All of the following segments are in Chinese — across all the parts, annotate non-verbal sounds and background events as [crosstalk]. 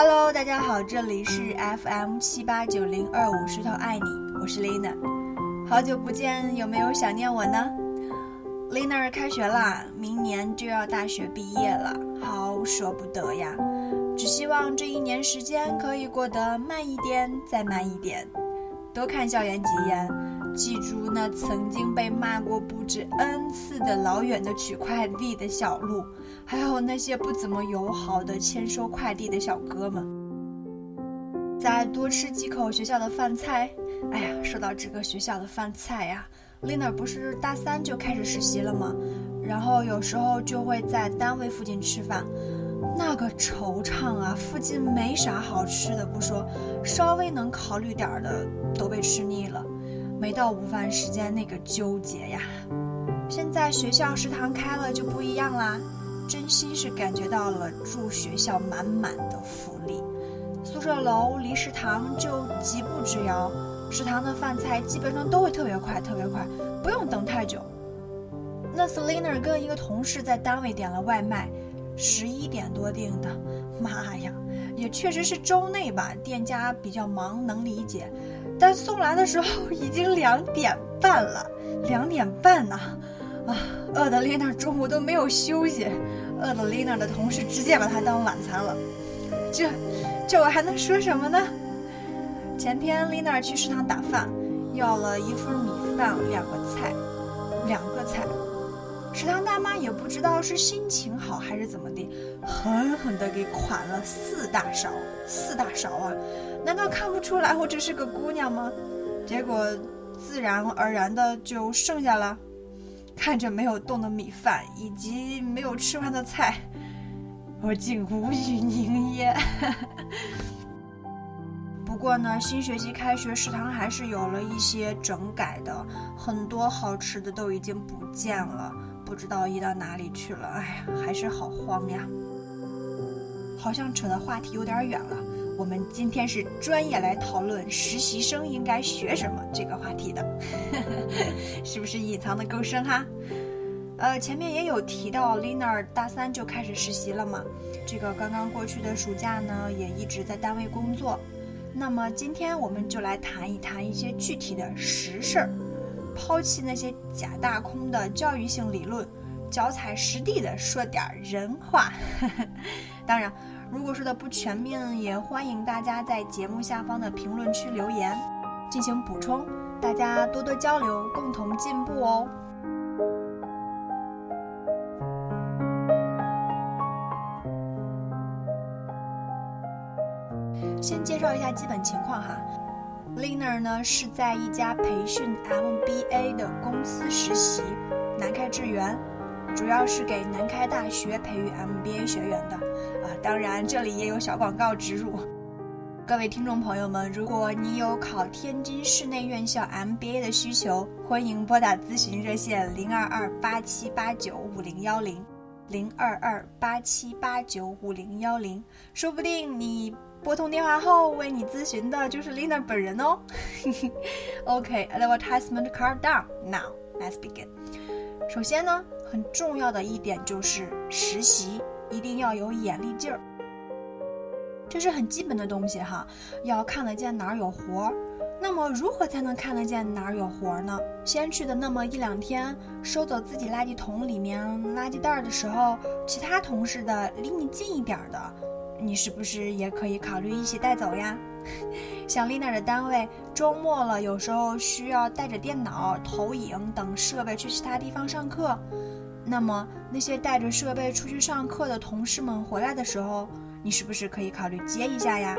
Hello，大家好，这里是 FM 七八九零二五石头爱你，我是 Lina。好久不见，有没有想念我呢？Lina 开学啦，明年就要大学毕业了，好舍不得呀！只希望这一年时间可以过得慢一点，再慢一点，多看校园几眼，记住那曾经被骂过不止 n 次的老远的取快递的小路，还有那些不怎么友好的签收快递的小哥们。再多吃几口学校的饭菜。哎呀，说到这个学校的饭菜呀，Lina 不是大三就开始实习了吗？然后有时候就会在单位附近吃饭，那个惆怅啊，附近没啥好吃的不说，稍微能考虑点的都被吃腻了。没到午饭时间那个纠结呀，现在学校食堂开了就不一样啦，真心是感觉到了住学校满满的福利。宿舍楼离食堂就几步之遥，食堂的饭菜基本上都会特别快，特别快，不用等太久。那次 Lina 跟一个同事在单位点了外卖，十一点多订的，妈呀，也确实是周内吧，店家比较忙，能理解。但送来的时候 [laughs] 已经两点半了，两点半呢，啊，饿的 Lina 中午都没有休息，饿的 Lina 的同事直接把它当晚餐了，这。这我还能说什么呢？前天 Lina 去食堂打饭，要了一份米饭，两个菜，两个菜。食堂大妈也不知道是心情好还是怎么的，狠狠地给款了四大勺，四大勺啊！难道看不出来我只是个姑娘吗？结果自然而然的就剩下了。看着没有动的米饭以及没有吃完的菜。我竟无语凝噎。不过呢，新学期开学，食堂还是有了一些整改的，很多好吃的都已经不见了，不知道移到哪里去了。哎呀，还是好慌呀！好像扯的话题有点远了。我们今天是专业来讨论实习生应该学什么这个话题的，[laughs] 是不是隐藏的够深哈？呃，前面也有提到，Lina 大三就开始实习了嘛。这个刚刚过去的暑假呢，也一直在单位工作。那么今天我们就来谈一谈一些具体的实事儿，抛弃那些假大空的教育性理论，脚踩实地的说点人话。[laughs] 当然，如果说的不全面，也欢迎大家在节目下方的评论区留言进行补充，大家多多交流，共同进步哦。先介绍一下基本情况哈，Lina 呢是在一家培训 MBA 的公司实习，南开智源，主要是给南开大学培育 MBA 学员的啊，当然这里也有小广告植入。各位听众朋友们，如果你有考天津市内院校 MBA 的需求，欢迎拨打咨询热线零二二八七八九五零幺零零二二八七八九五零幺零，说不定你。拨通电话后为你咨询的就是 Lina 本人哦。[laughs] OK，advertisement card down now. Let's begin. 首先呢，很重要的一点就是实习一定要有眼力劲儿，这是很基本的东西哈，要看得见哪儿有活儿。那么如何才能看得见哪儿有活儿呢？先去的那么一两天，收走自己垃圾桶里面垃圾袋的时候，其他同事的离你近一点的。你是不是也可以考虑一起带走呀？像丽娜的单位，周末了，有时候需要带着电脑、投影等设备去其他地方上课。那么那些带着设备出去上课的同事们回来的时候，你是不是可以考虑接一下呀？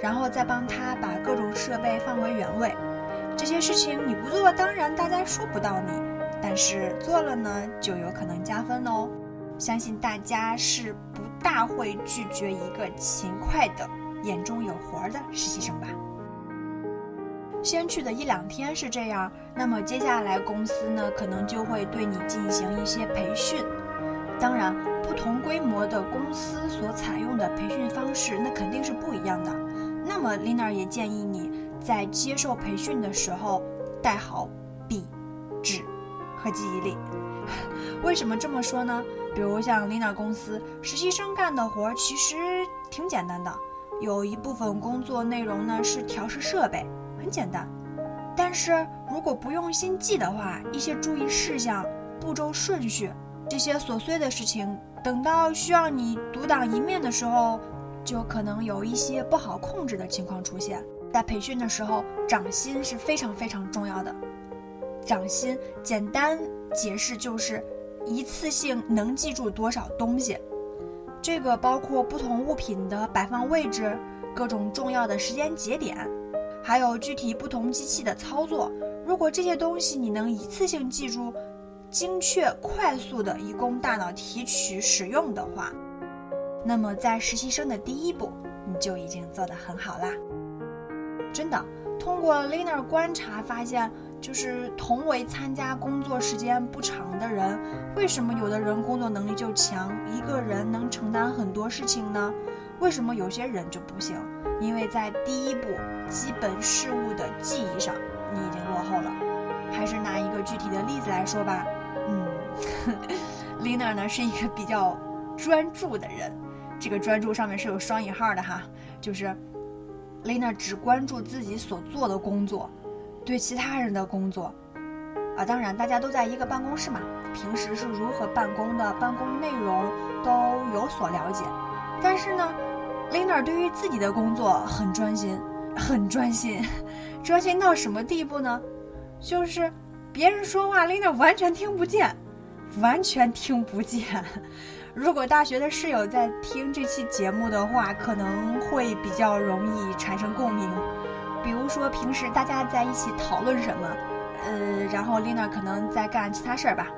然后再帮他把各种设备放回原位。这些事情你不做，当然大家说不到你；但是做了呢，就有可能加分哦。相信大家是不大会拒绝一个勤快的、眼中有活的实习生吧？先去的一两天是这样，那么接下来公司呢，可能就会对你进行一些培训。当然，不同规模的公司所采用的培训方式，那肯定是不一样的。那么，Lina 也建议你在接受培训的时候带好笔、纸和记忆力。为什么这么说呢？比如像 Lina 公司实习生干的活，其实挺简单的，有一部分工作内容呢是调试设备，很简单。但是如果不用心记的话，一些注意事项、步骤顺序这些琐碎的事情，等到需要你独当一面的时候，就可能有一些不好控制的情况出现。在培训的时候，掌心是非常非常重要的。掌心简单解释就是一次性能记住多少东西，这个包括不同物品的摆放位置、各种重要的时间节点，还有具体不同机器的操作。如果这些东西你能一次性记住，精确快速的以供大脑提取使用的话，那么在实习生的第一步你就已经做得很好啦。真的，通过 Lina 观察发现，就是同为参加工作时间不长的人，为什么有的人工作能力就强，一个人能承担很多事情呢？为什么有些人就不行？因为在第一步基本事物的记忆上，你已经落后了。还是拿一个具体的例子来说吧，嗯，[laughs] Lina 呢是一个比较专注的人，这个专注上面是有双引号的哈，就是。Lina 只关注自己所做的工作，对其他人的工作，啊，当然大家都在一个办公室嘛，平时是如何办公的，办公内容都有所了解。但是呢，Lina 对于自己的工作很专心，很专心，专心到什么地步呢？就是别人说话，Lina 完全听不见，完全听不见。如果大学的室友在听这期节目的话，可能会比较容易产生共鸣。比如说平时大家在一起讨论什么，呃，然后 Lina 可能在干其他事儿吧，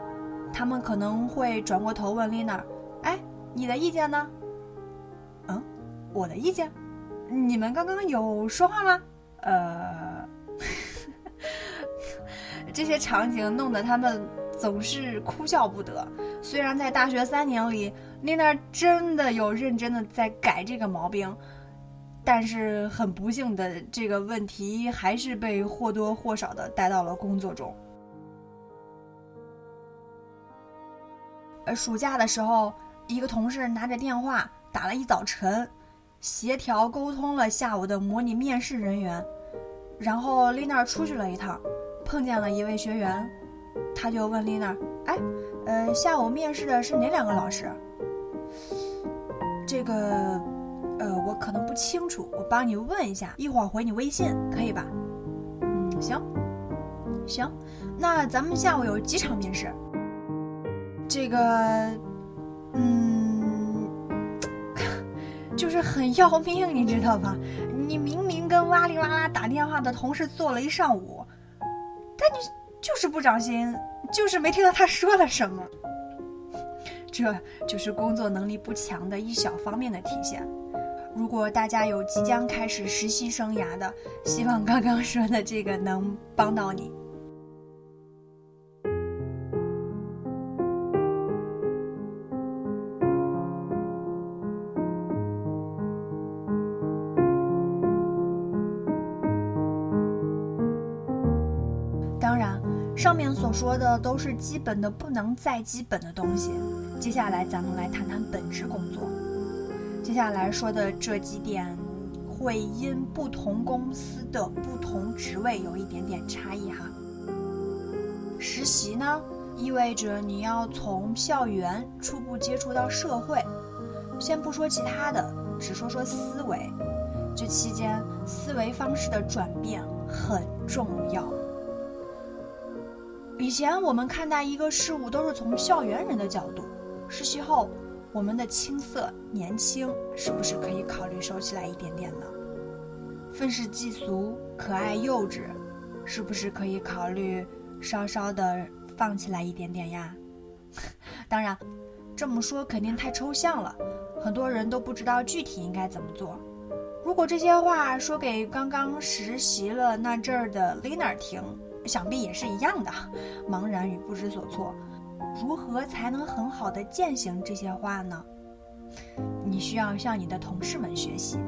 他们可能会转过头问 Lina：“ 哎，你的意见呢？”“嗯，我的意见？你们刚刚有说话吗？”呃，[laughs] 这些场景弄得他们。总是哭笑不得。虽然在大学三年里，Lina 真的有认真的在改这个毛病，但是很不幸的，这个问题还是被或多或少的带到了工作中。呃，暑假的时候，一个同事拿着电话打了一早晨，协调沟通了下午的模拟面试人员，然后 Lina 出去了一趟，碰见了一位学员。他就问丽娜：“哎，呃，下午面试的是哪两个老师？这个，呃，我可能不清楚，我帮你问一下，一会儿回你微信，可以吧？嗯，行，行，那咱们下午有几场面试？这个，嗯，[laughs] 就是很要命，你知道吧？你明明跟哇哩哇啦打电话的同事做了一上午，但你。”就是不长心，就是没听到他说了什么。[laughs] 这就是工作能力不强的一小方面的体现。如果大家有即将开始实习生涯的，希望刚刚说的这个能帮到你。当然上面所说的都是基本的不能再基本的东西，接下来咱们来谈谈本职工作。接下来说的这几点会因不同公司的不同职位有一点点差异哈。实习呢，意味着你要从校园初步接触到社会，先不说其他的，只说说思维，这期间思维方式的转变很重要。以前我们看待一个事物都是从校园人的角度，实习后，我们的青涩年轻是不是可以考虑收起来一点点呢？愤世嫉俗、可爱幼稚，是不是可以考虑稍稍的放起来一点点呀？[laughs] 当然，这么说肯定太抽象了，很多人都不知道具体应该怎么做。如果这些话说给刚刚实习了那阵儿的 Lina 听。想必也是一样的，茫然与不知所措。如何才能很好的践行这些话呢？你需要向你的同事们学习，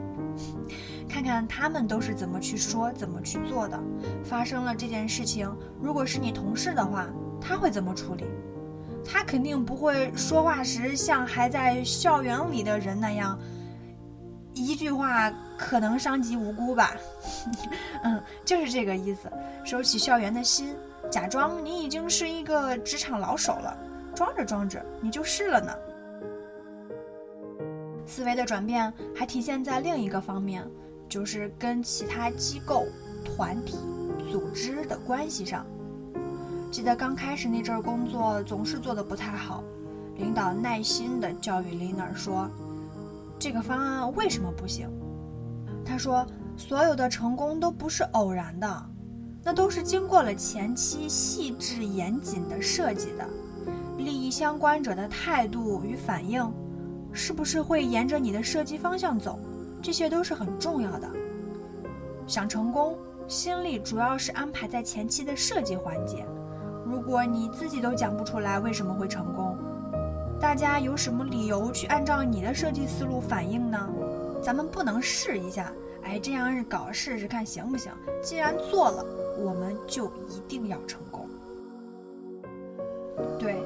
看看他们都是怎么去说、怎么去做的。发生了这件事情，如果是你同事的话，他会怎么处理？他肯定不会说话时像还在校园里的人那样，一句话可能伤及无辜吧。[laughs] 嗯，就是这个意思。收起校园的心，假装你已经是一个职场老手了，装着装着你就是了呢。思维的转变还体现在另一个方面，就是跟其他机构、团体、组织的关系上。记得刚开始那阵儿工作总是做的不太好，领导耐心地教育 Lina 说：“这个方案为什么不行？”他说：“所有的成功都不是偶然的，那都是经过了前期细致严谨的设计的，利益相关者的态度与反应。”是不是会沿着你的设计方向走？这些都是很重要的。想成功，心力主要是安排在前期的设计环节。如果你自己都讲不出来为什么会成功，大家有什么理由去按照你的设计思路反应呢？咱们不能试一下，哎，这样搞试试看行不行？既然做了，我们就一定要成功。对，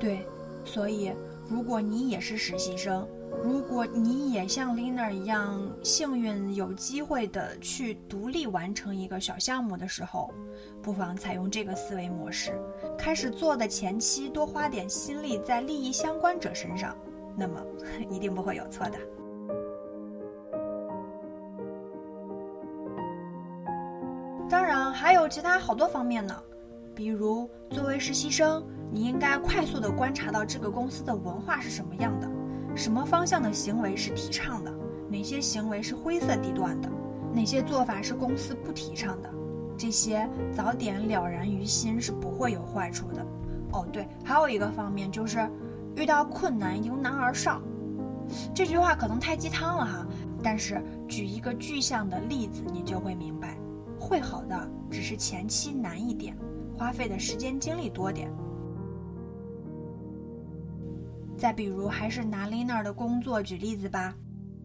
对，所以。如果你也是实习生，如果你也像 Lina 一样幸运有机会的去独立完成一个小项目的时候，不妨采用这个思维模式，开始做的前期多花点心力在利益相关者身上，那么 [laughs] 一定不会有错的。还有其他好多方面呢，比如作为实习生。你应该快速地观察到这个公司的文化是什么样的，什么方向的行为是提倡的，哪些行为是灰色地段的，哪些做法是公司不提倡的，这些早点了然于心是不会有坏处的。哦，对，还有一个方面就是，遇到困难迎难而上。这句话可能太鸡汤了哈，但是举一个具象的例子，你就会明白，会好的只是前期难一点，花费的时间精力多点。再比如，还是拿 Lina 的工作举例子吧。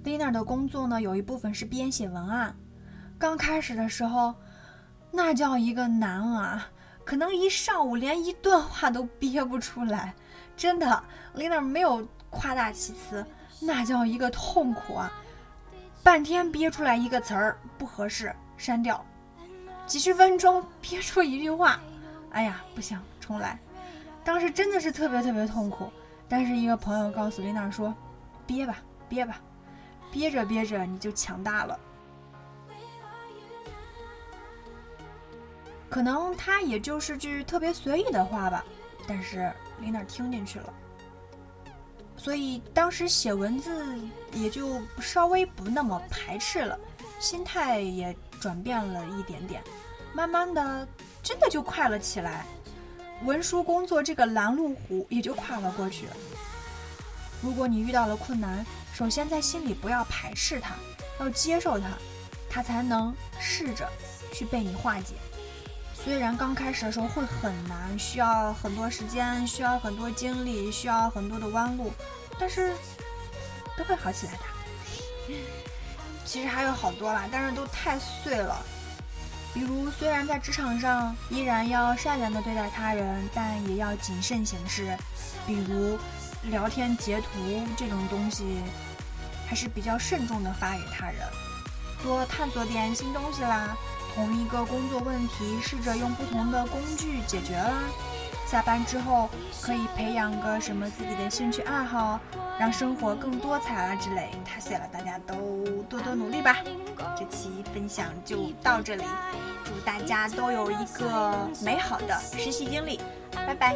Lina 的工作呢，有一部分是编写文案。刚开始的时候，那叫一个难啊，可能一上午连一段话都憋不出来。真的，Lina 没有夸大其词，那叫一个痛苦啊！半天憋出来一个词儿不合适，删掉；几十分钟憋出一句话，哎呀，不行，重来。当时真的是特别特别痛苦。但是一个朋友告诉丽娜说：“憋吧，憋吧，憋着憋着你就强大了。”可能他也就是句特别随意的话吧，但是丽娜听进去了。所以当时写文字也就稍微不那么排斥了，心态也转变了一点点，慢慢的真的就快了起来。文书工作这个拦路虎也就跨了过去。如果你遇到了困难，首先在心里不要排斥它，要接受它，它才能试着去被你化解。虽然刚开始的时候会很难，需要很多时间，需要很多精力，需要很多的弯路，但是都会好起来的。其实还有好多啦，但是都太碎了。比如，虽然在职场上依然要善良的对待他人，但也要谨慎行事。比如，聊天截图这种东西，还是比较慎重的发给他人。多探索点新东西啦，同一个工作问题，试着用不同的工具解决啦。下班之后可以培养个什么自己的兴趣爱好，让生活更多彩啊之类。太谢了，大家都多多努力吧。这期分享就到这里，祝大家都有一个美好的实习经历，拜拜。